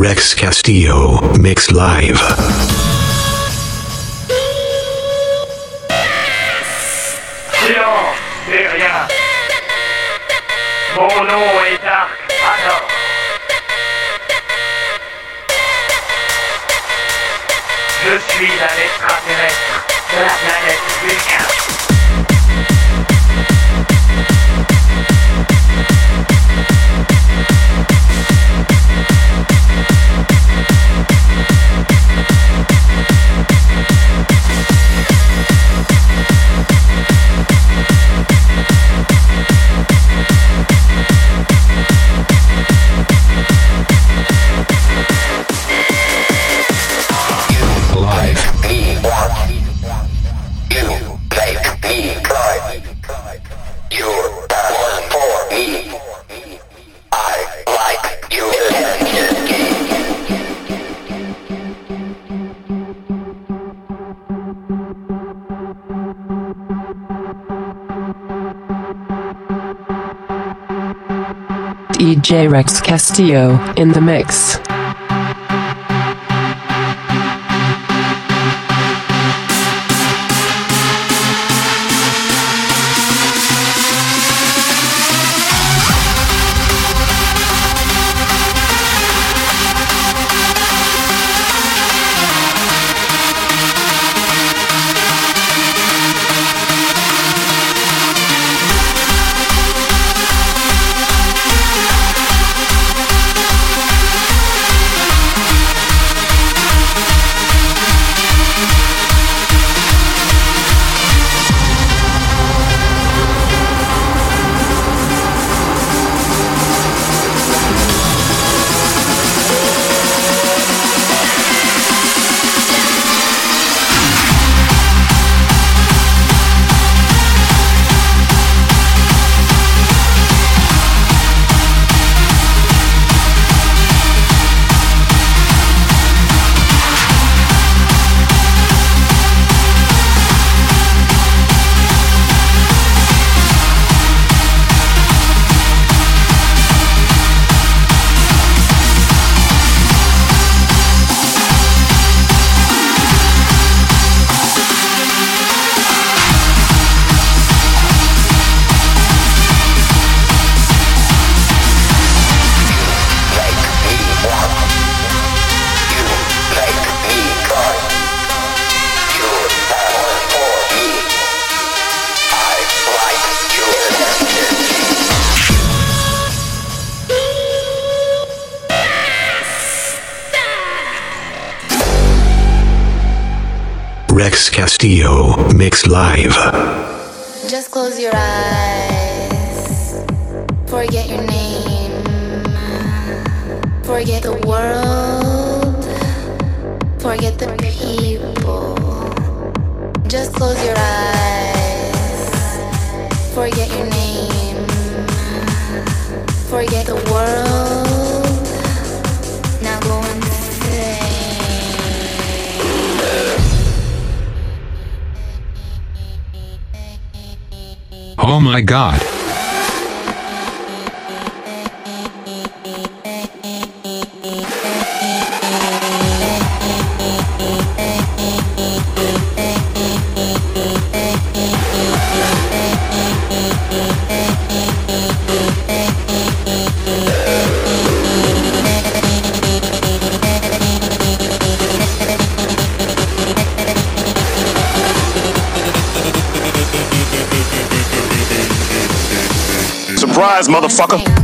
Rex Castillo Mix Live. Je suis un extraterrestre de la planète Vulcain. Rex Castillo in the mix. Castillo Mix Live. Just close your eyes. Forget your name. Forget the world. Forget the people. Just close your eyes. Forget your name. Forget the world. Oh my god. Surprise, motherfucker.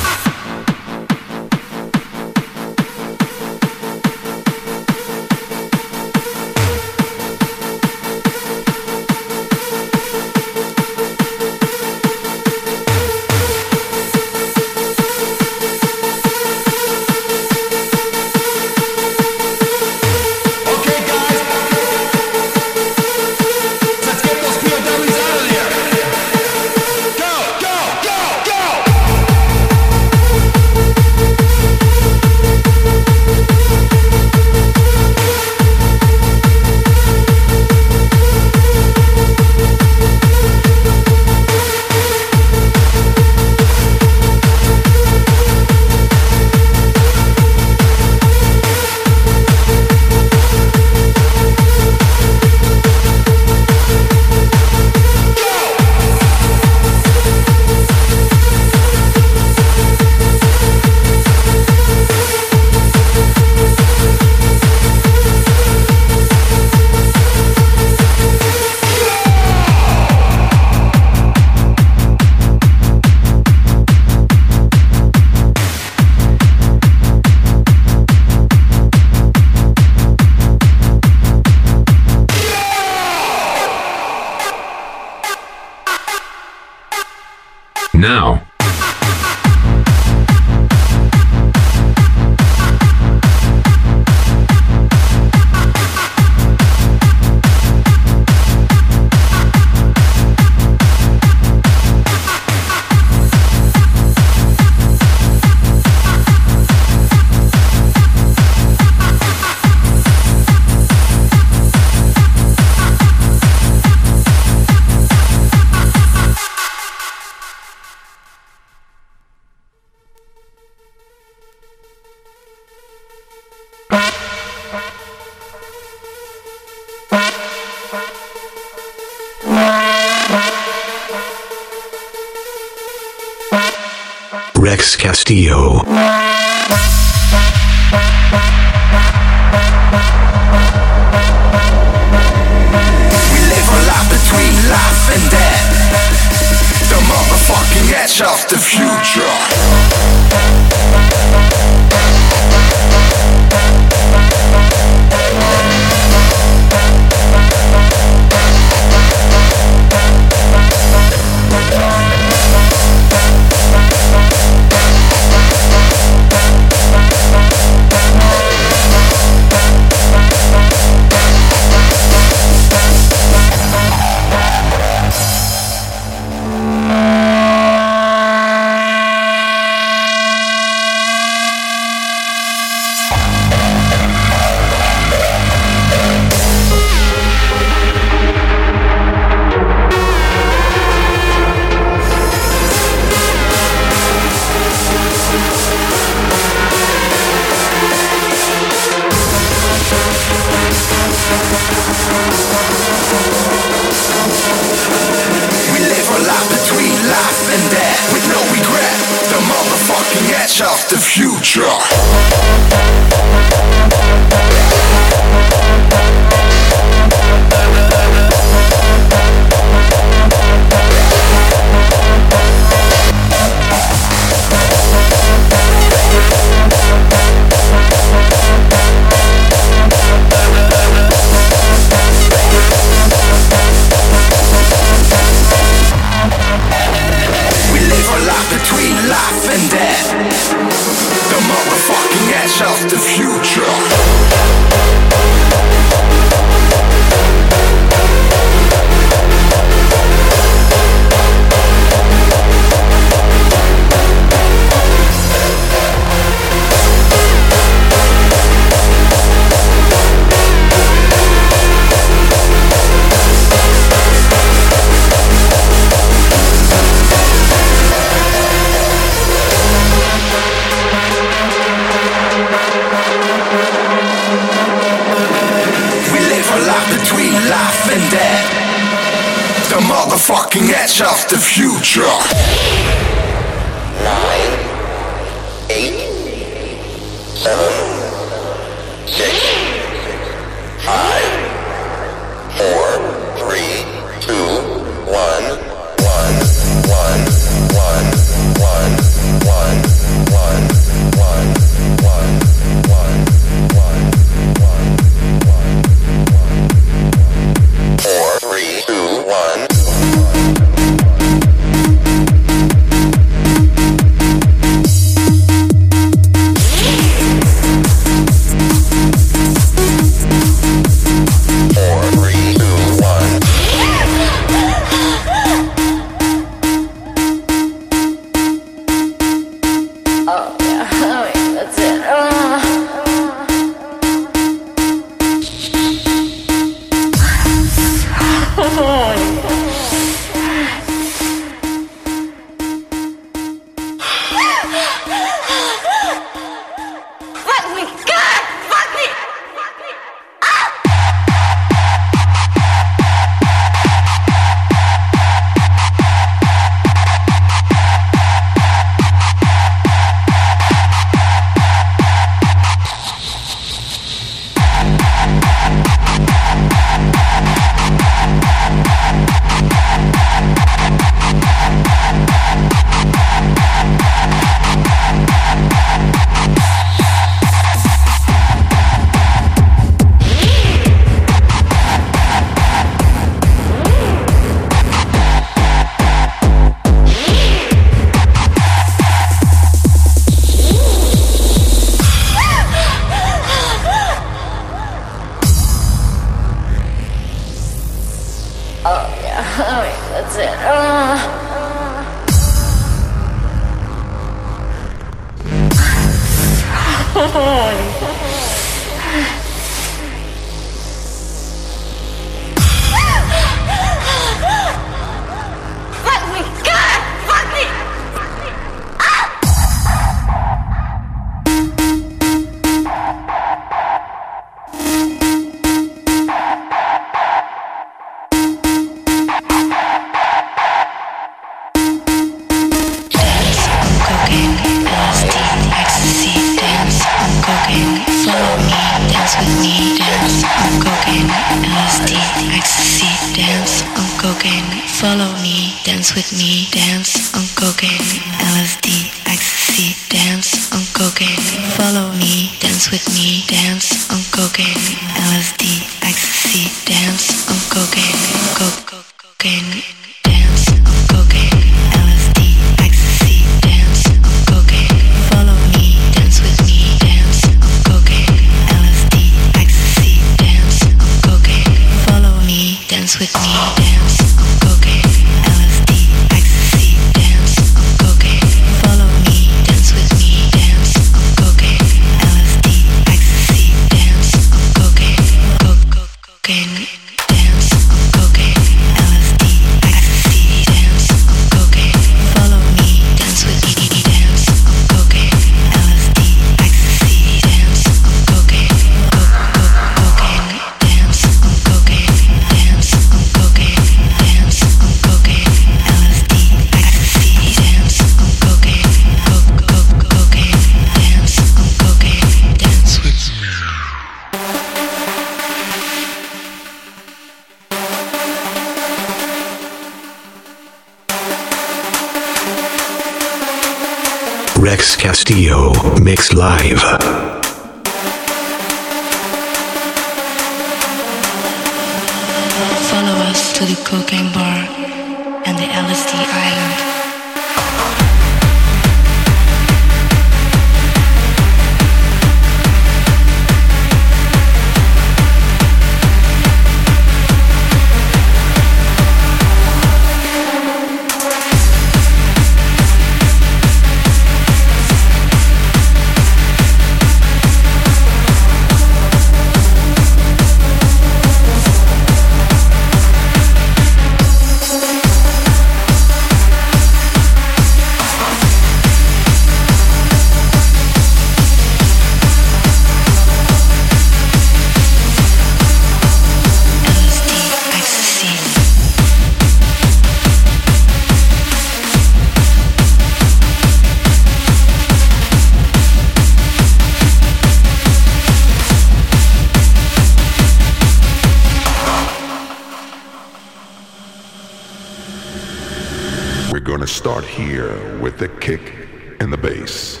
here with the kick and the bass.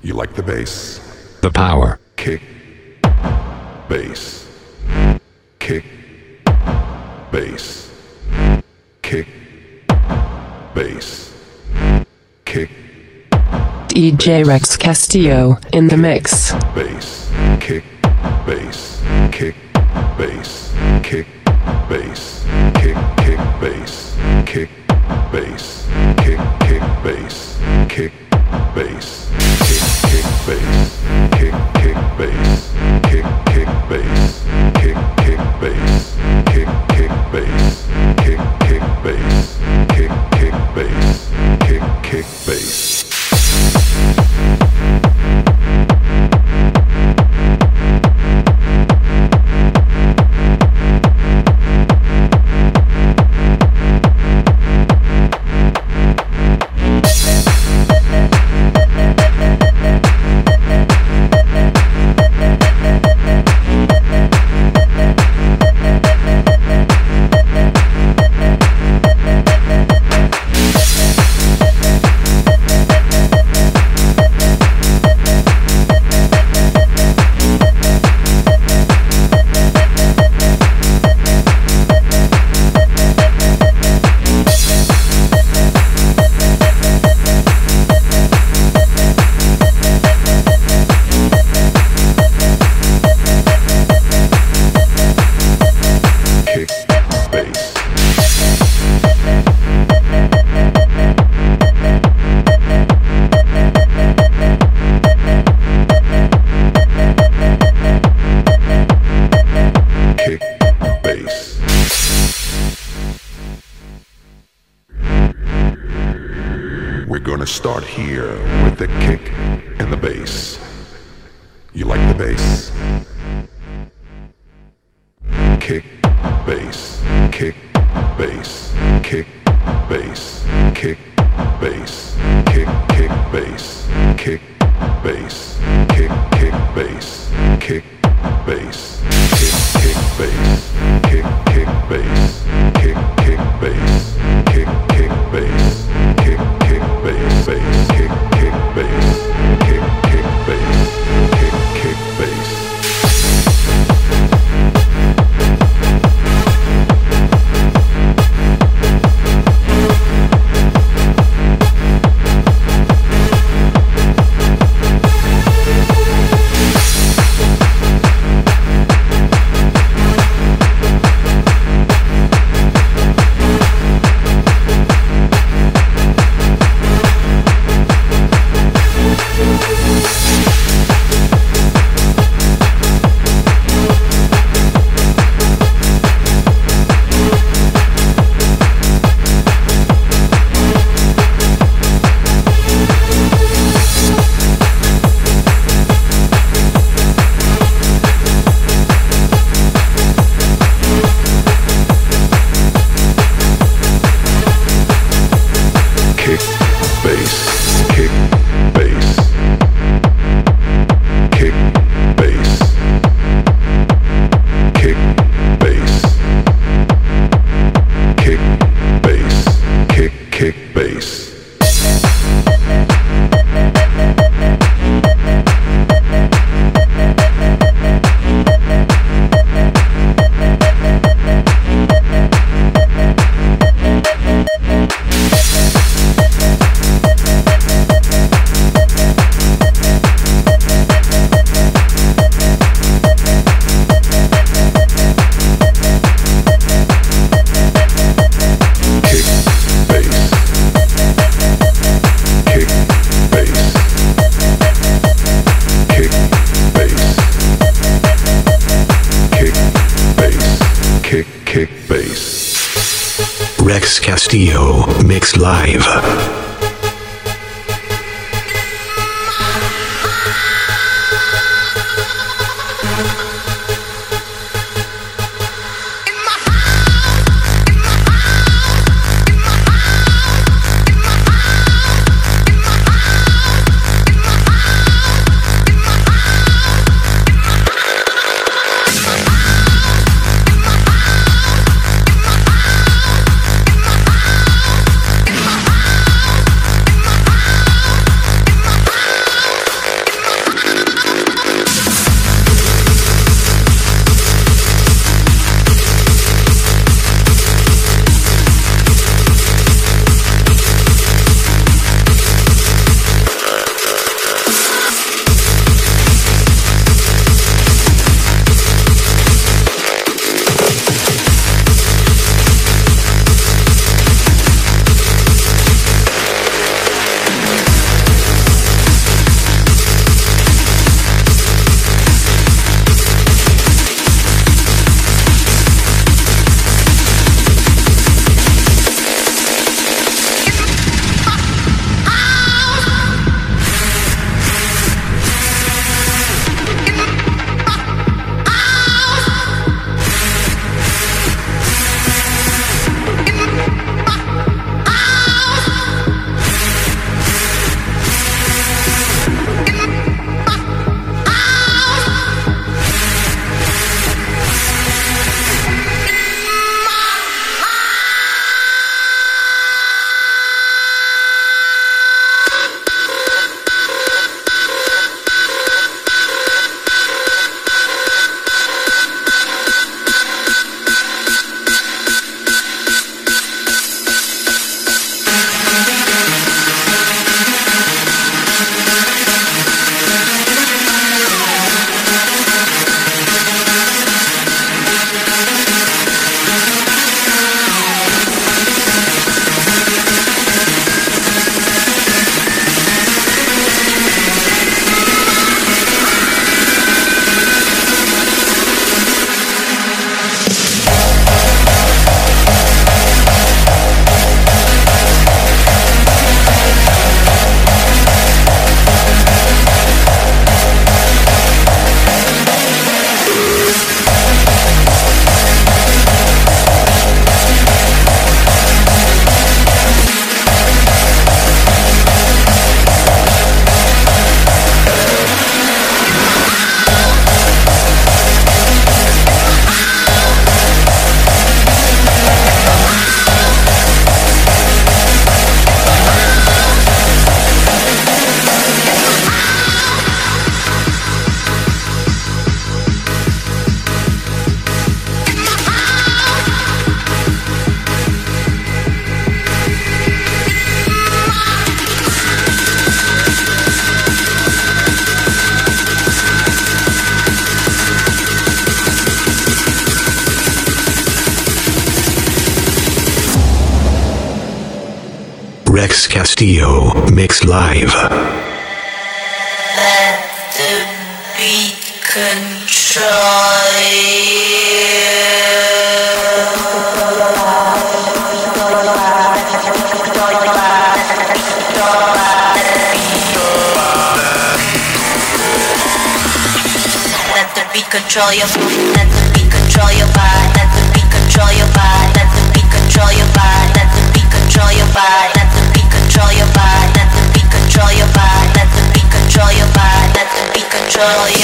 You like the bass? The power. Kick. Bass. Kick. Bass. Kick. Bass. Kick. DJ Rex Castillo in the mix. Bass. Kick. Bass. Kick. Bass. Kick. Bass. Kick. Kick. Bass. Kick bass, kick, kick, bass, kick, bass, kick, kick, bass, kick, kick, bass, kick, kick, bass, kick, kick, bass, kick, kick, bass, kick. bass, kick, kick bass, kick, kick bass, kick, kick bass. Mix beat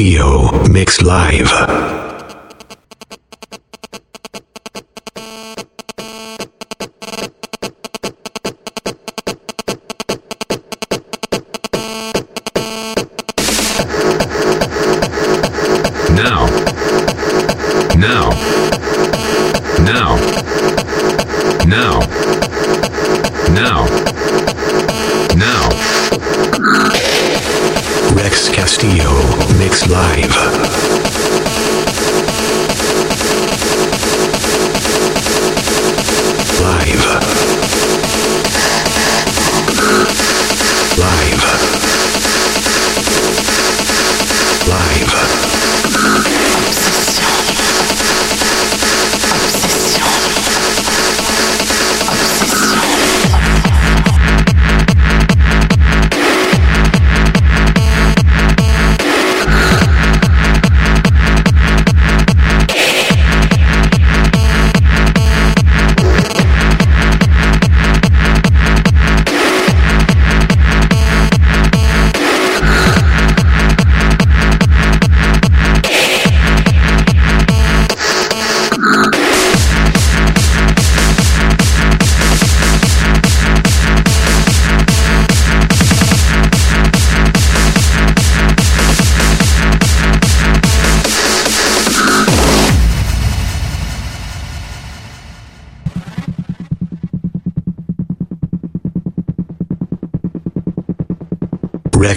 Castillo Mix Live.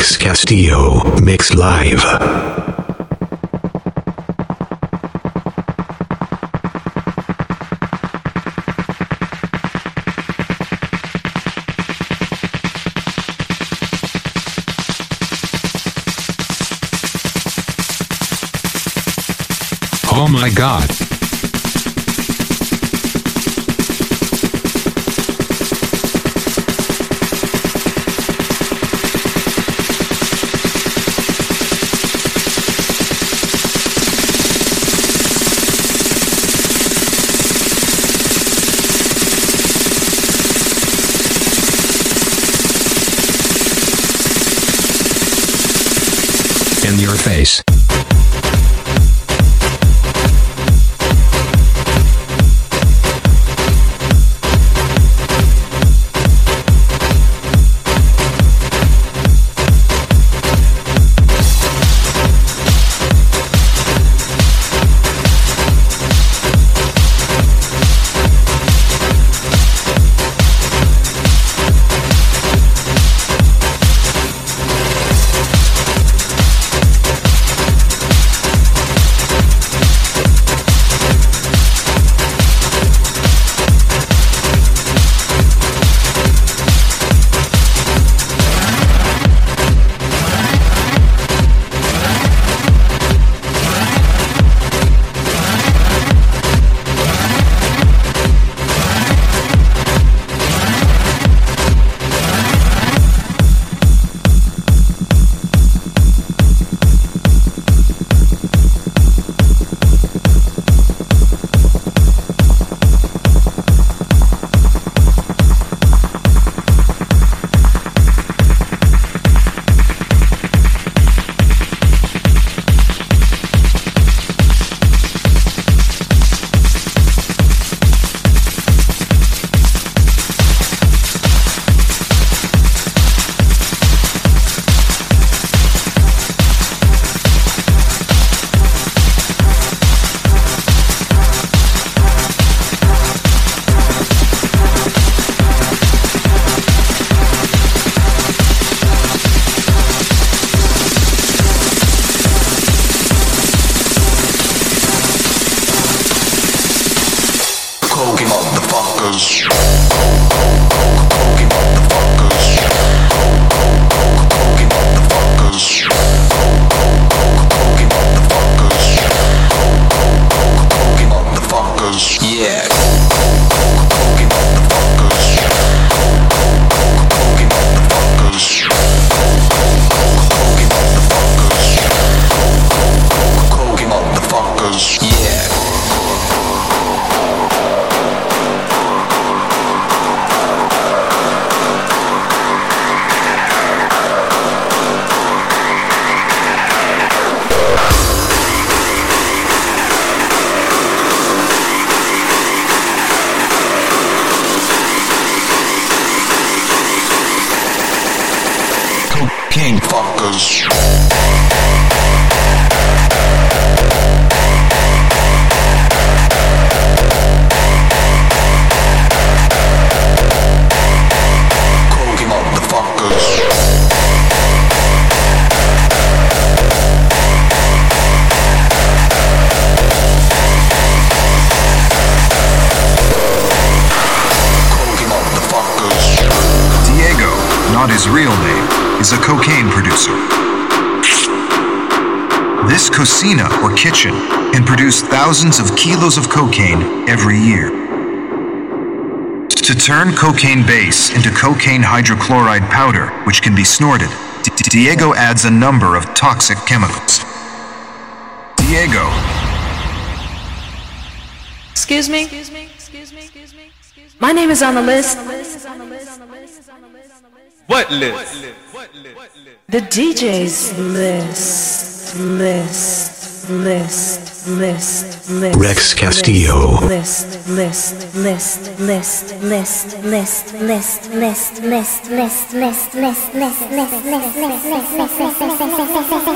Castillo Mix Live. Oh my god. Turn cocaine base into cocaine hydrochloride powder, which can be snorted, D- Diego adds a number of toxic chemicals. Diego, Excuse me? My name is on the list. What list? The DJ's list. List. List. List. List. Rex Castillo. List. List. List. List. List. List. List. List. List. List. List. List. List. List. Shakira,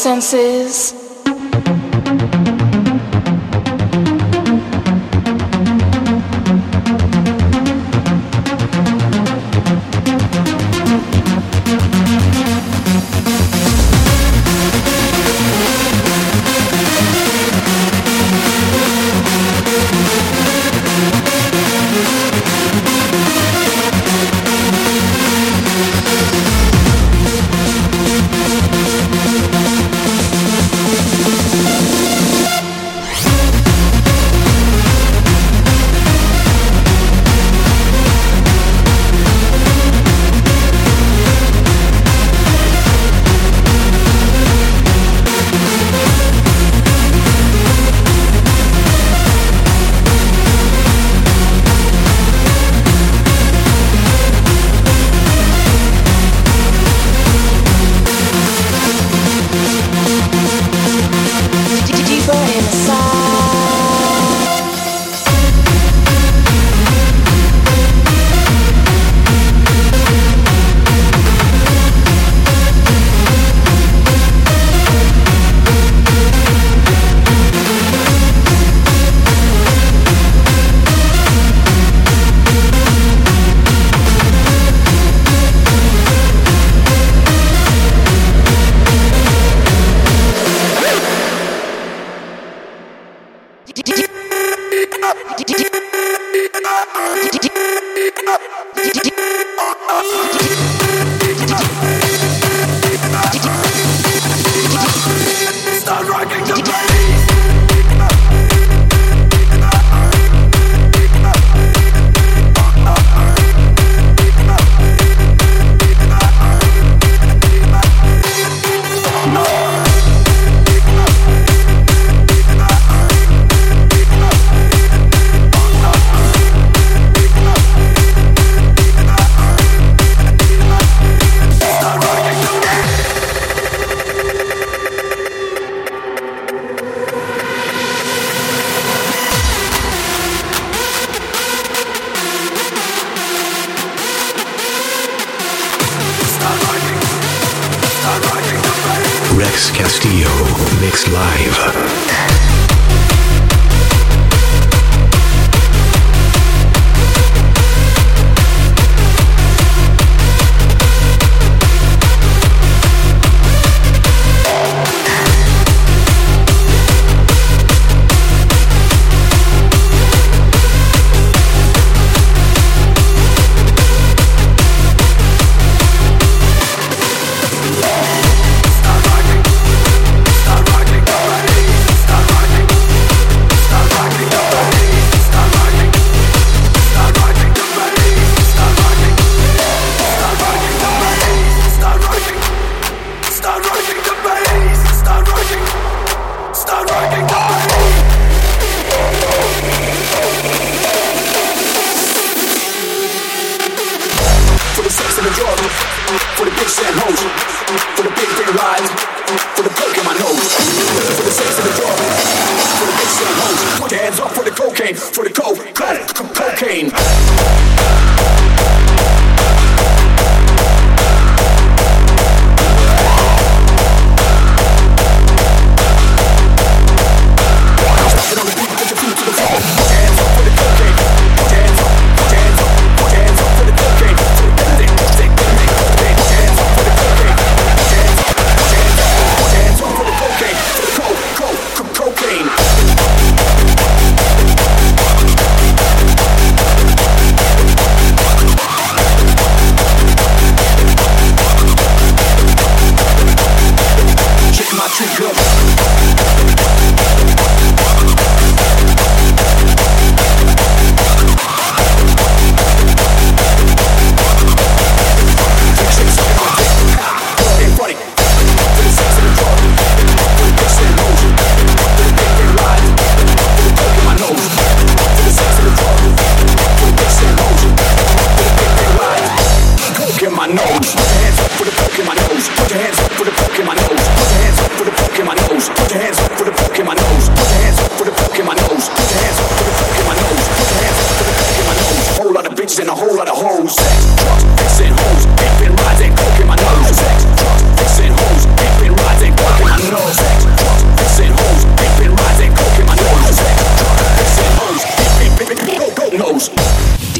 senses.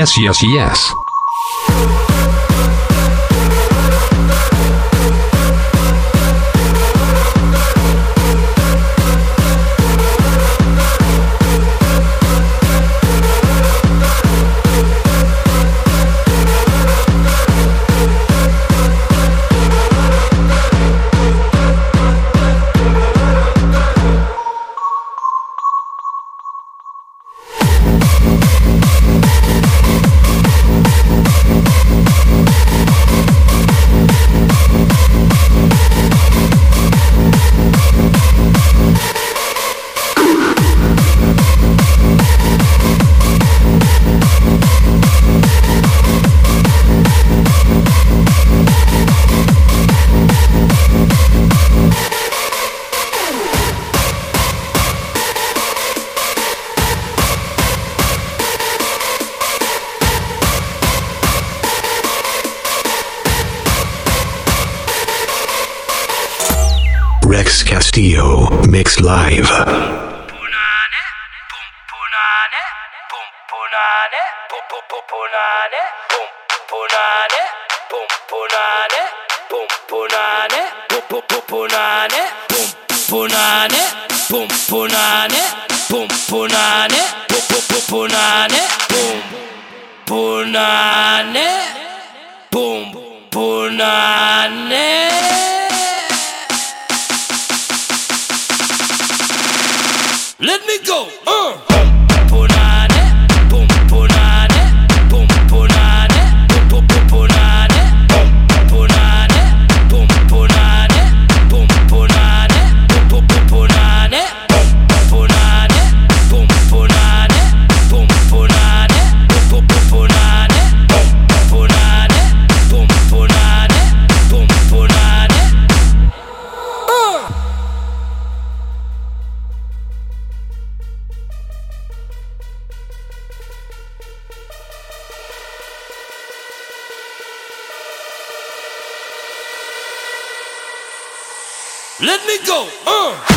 Yes, yes, yes. Let me go. Uh.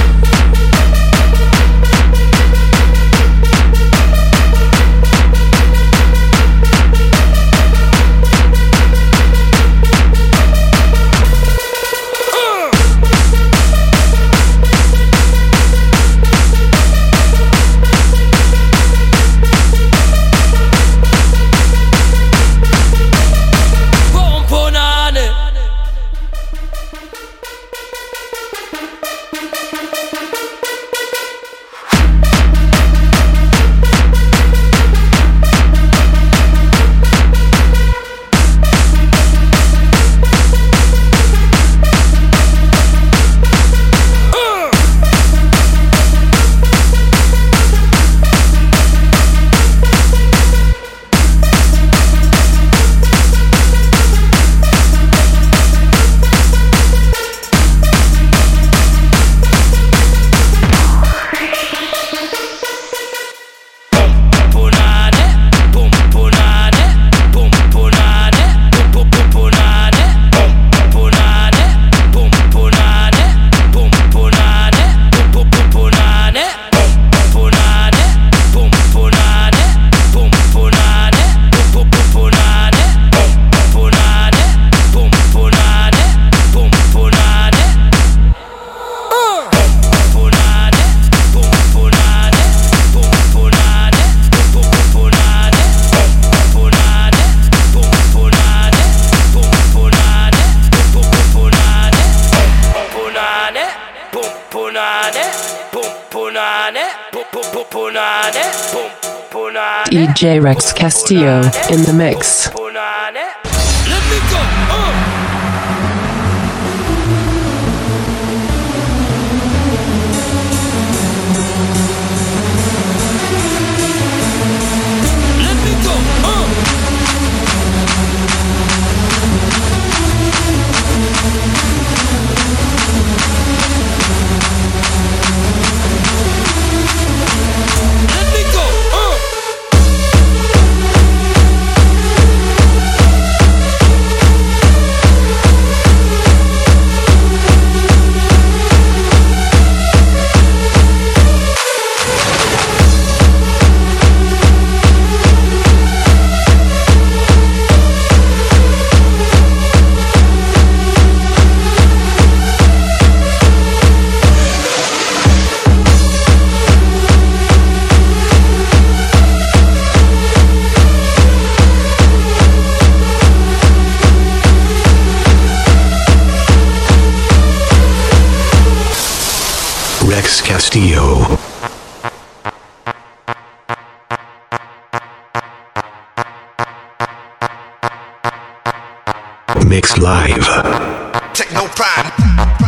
In the mix. Castillo. Mixed live. Techno Prime.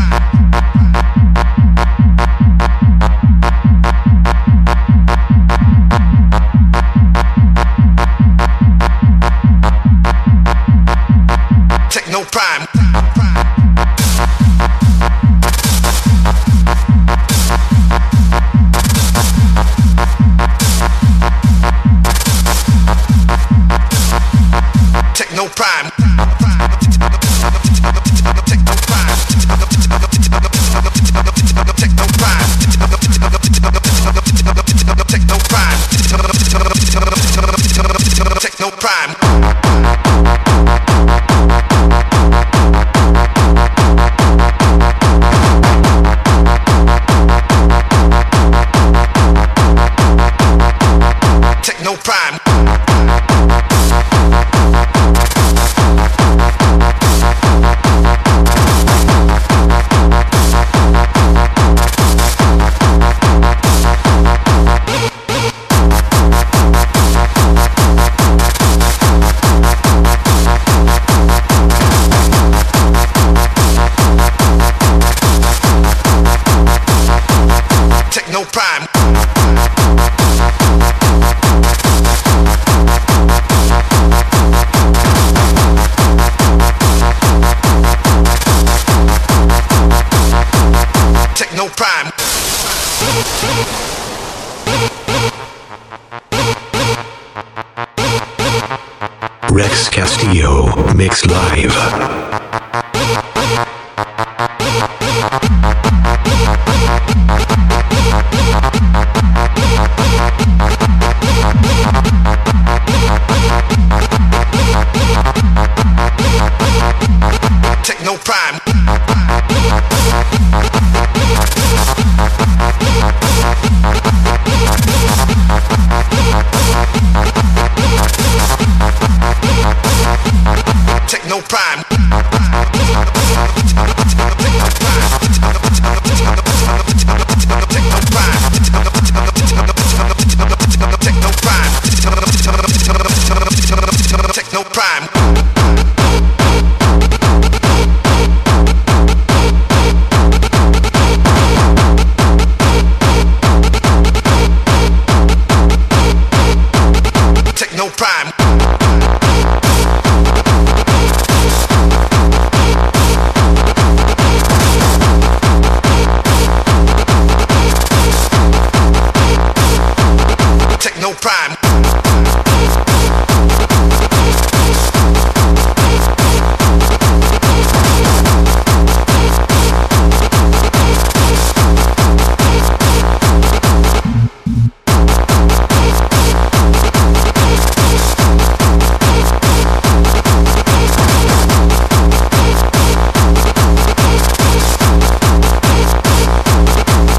Prime.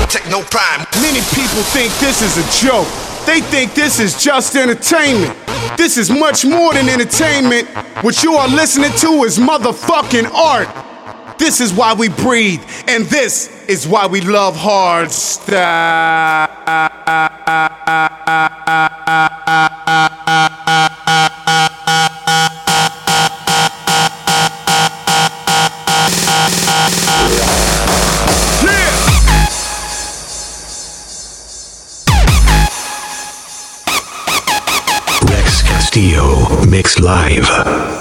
Techno prime. Many people think this is a joke. They think this is just entertainment. This is much more than entertainment. What you are listening to is motherfucking art. This is why we breathe, and this is why we love hard style. Live.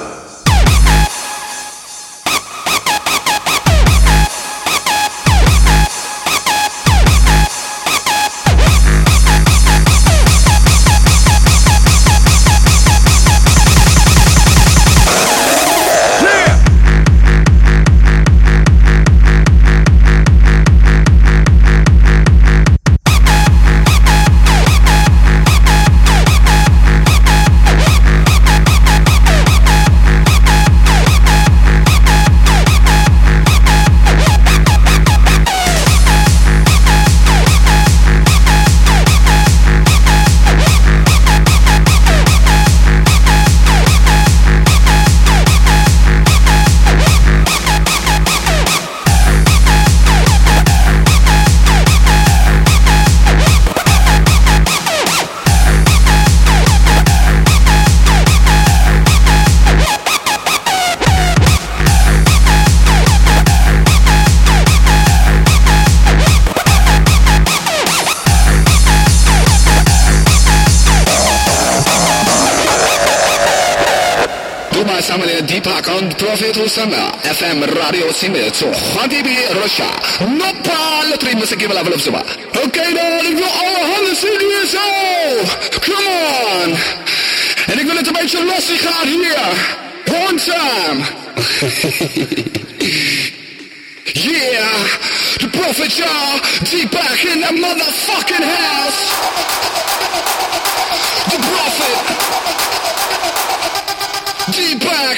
FM اف ام راديو سيميت خان تي بي رشا مسكي بلا بلا اوكي all holler sing come on. En ik wil het een beetje lastig gaan hier yeah the prophets are deep in the motherfucking house. The prophet. Deep back.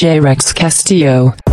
DJ Rex Castillo.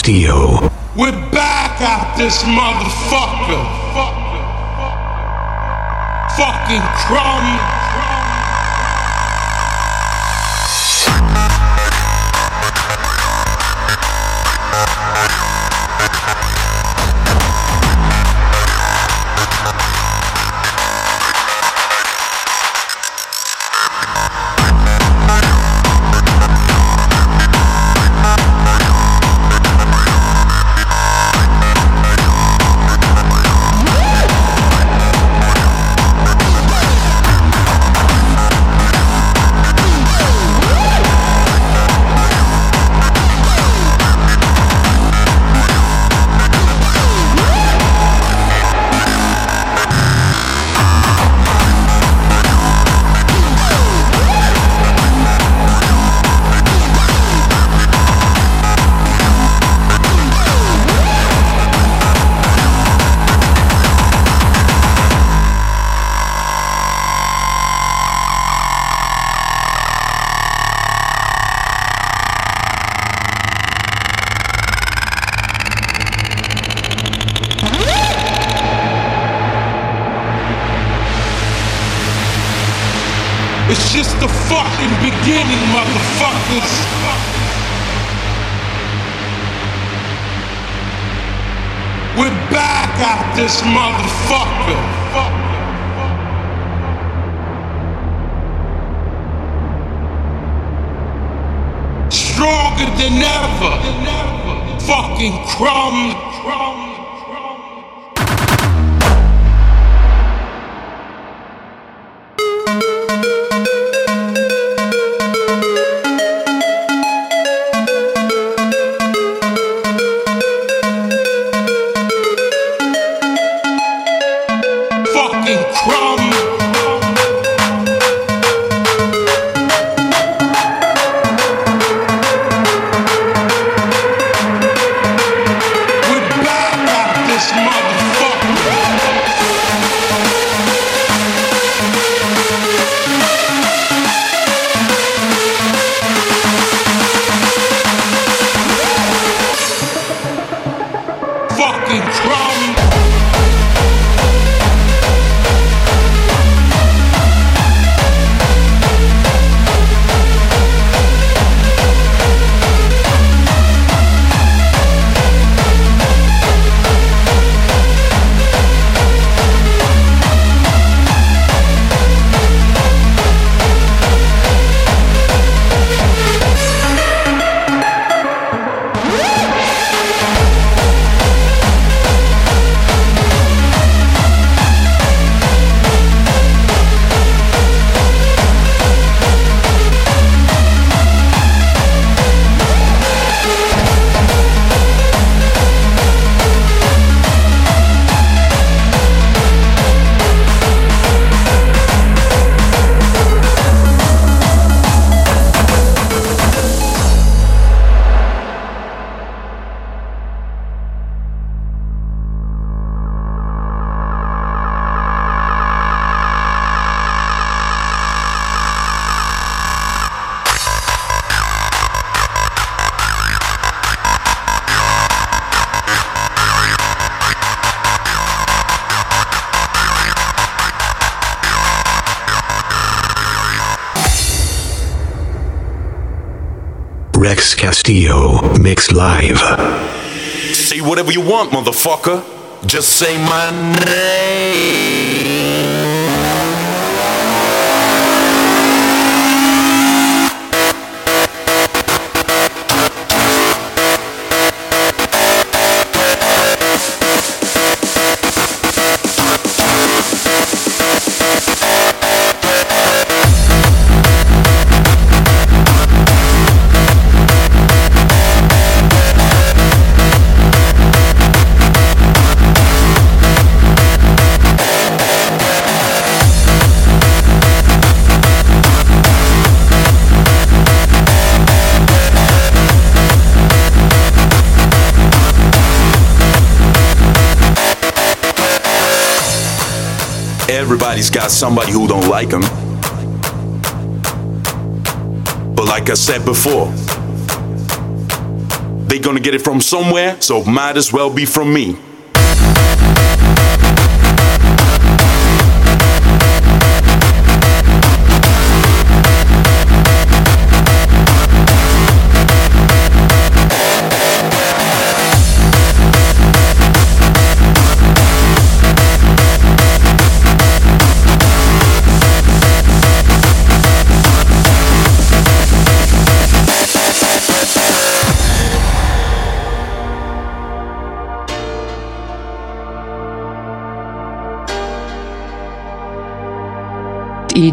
Castillo. We're back at this motherfucker. Castillo Mix Live. Say whatever you want, motherfucker. Just say my name. somebody who don't like them. But like I said before, they gonna get it from somewhere, so might as well be from me.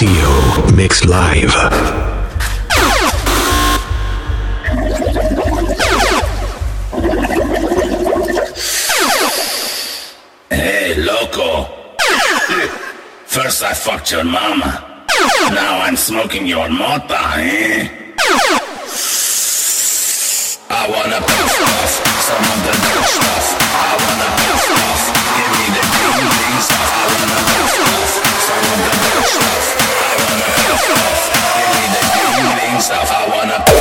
Castillo, mixed live. Hey, loco. First I fucked your mama. Now I'm smoking your mota, eh? Stuff I wanna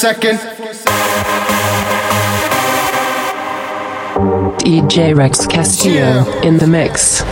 second. DJ Rex Castillo yeah. in the mix.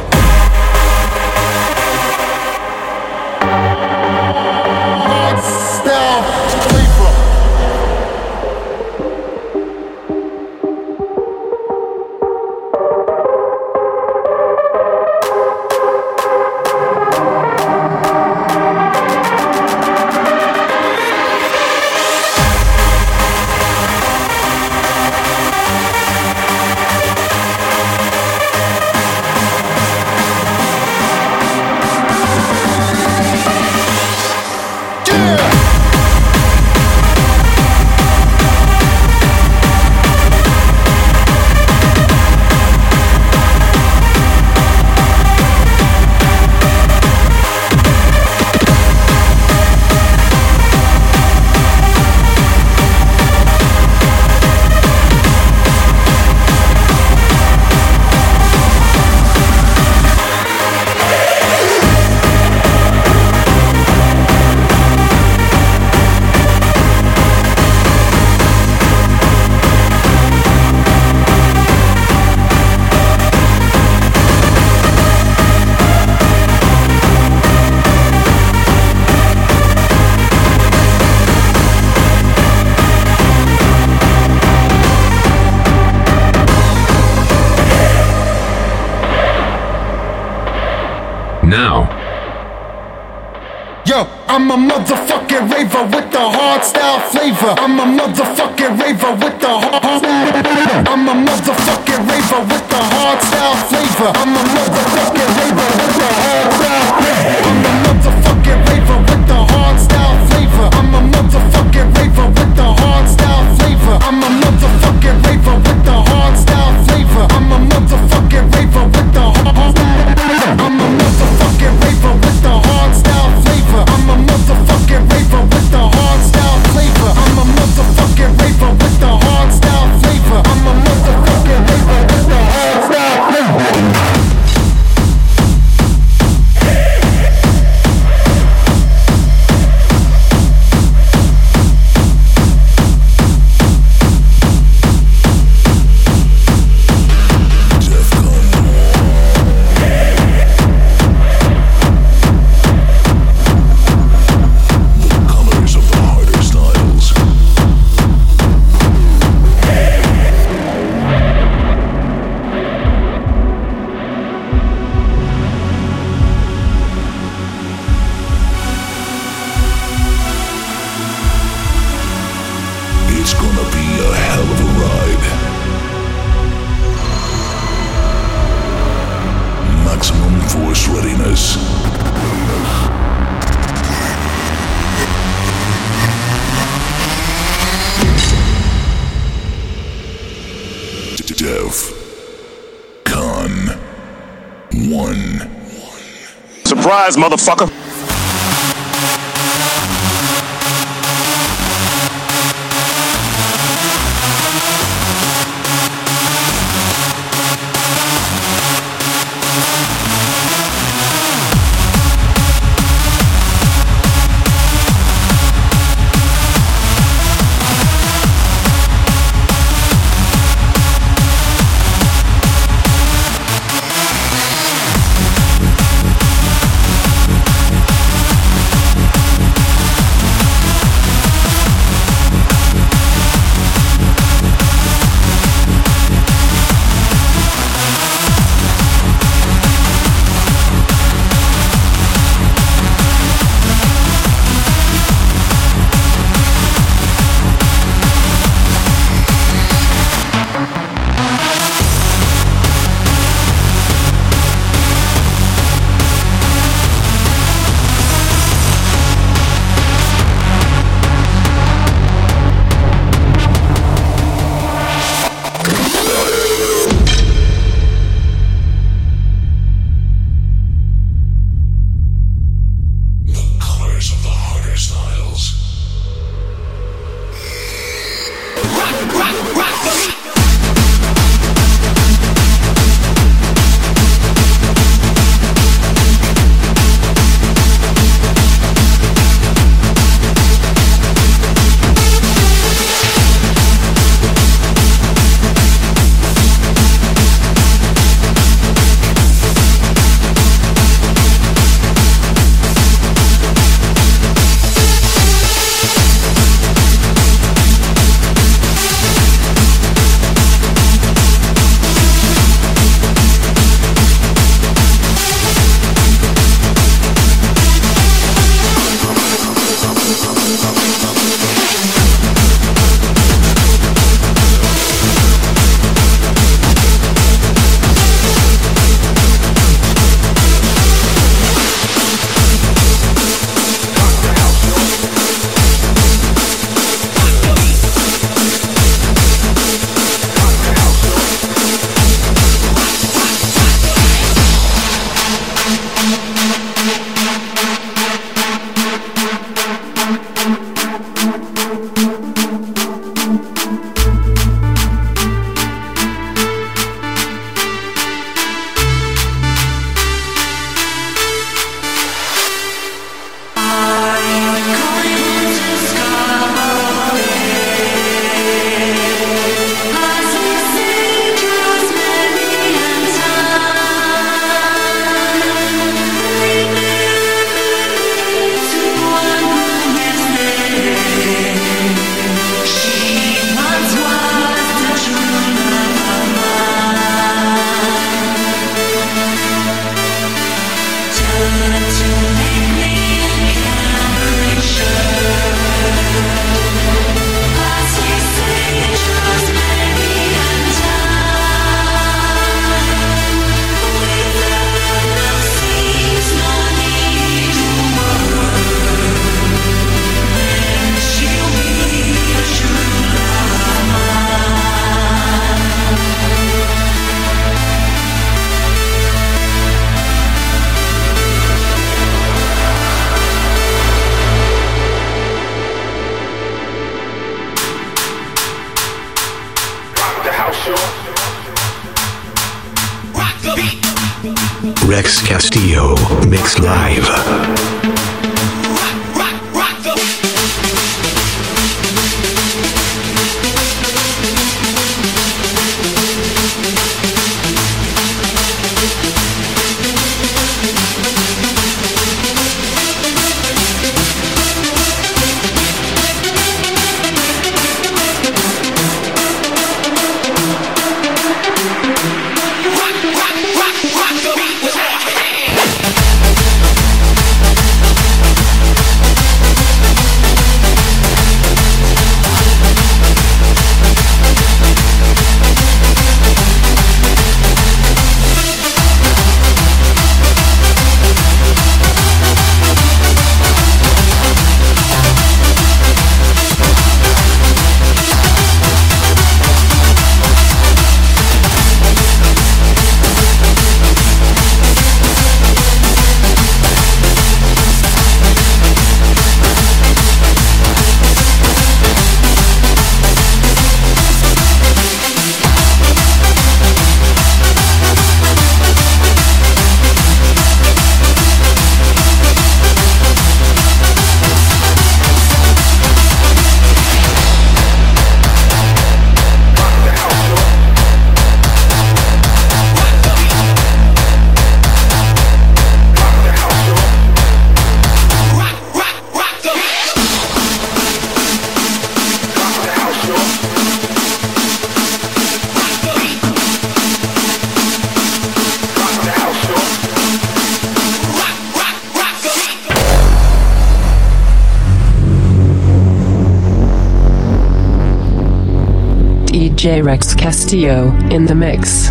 Castillo in the mix.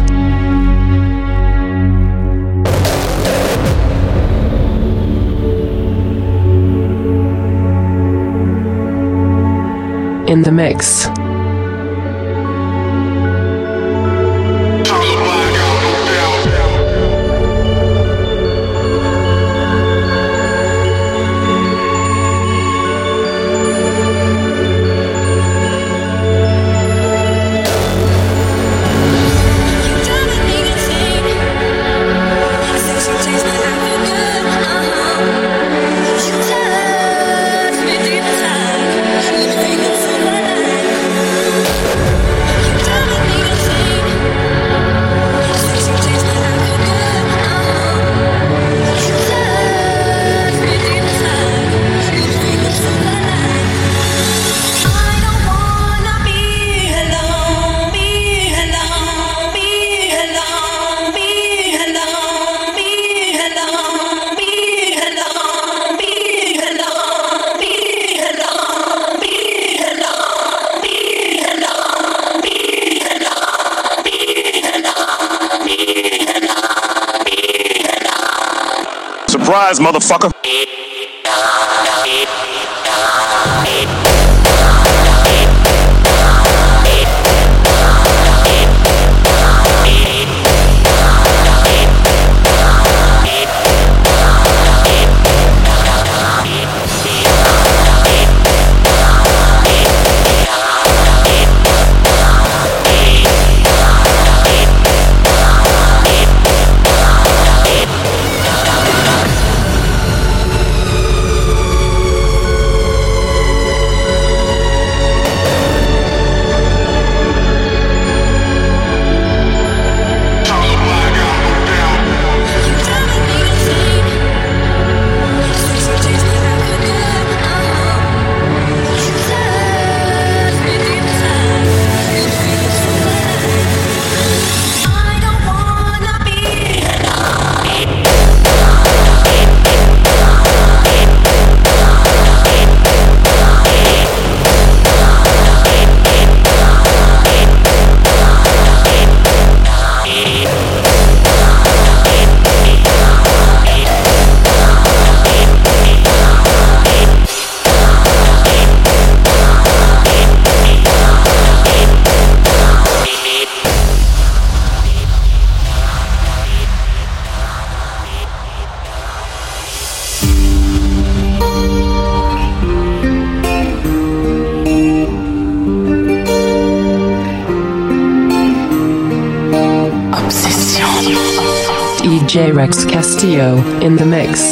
In the mix. Motherfucker. Rex Castillo in the mix.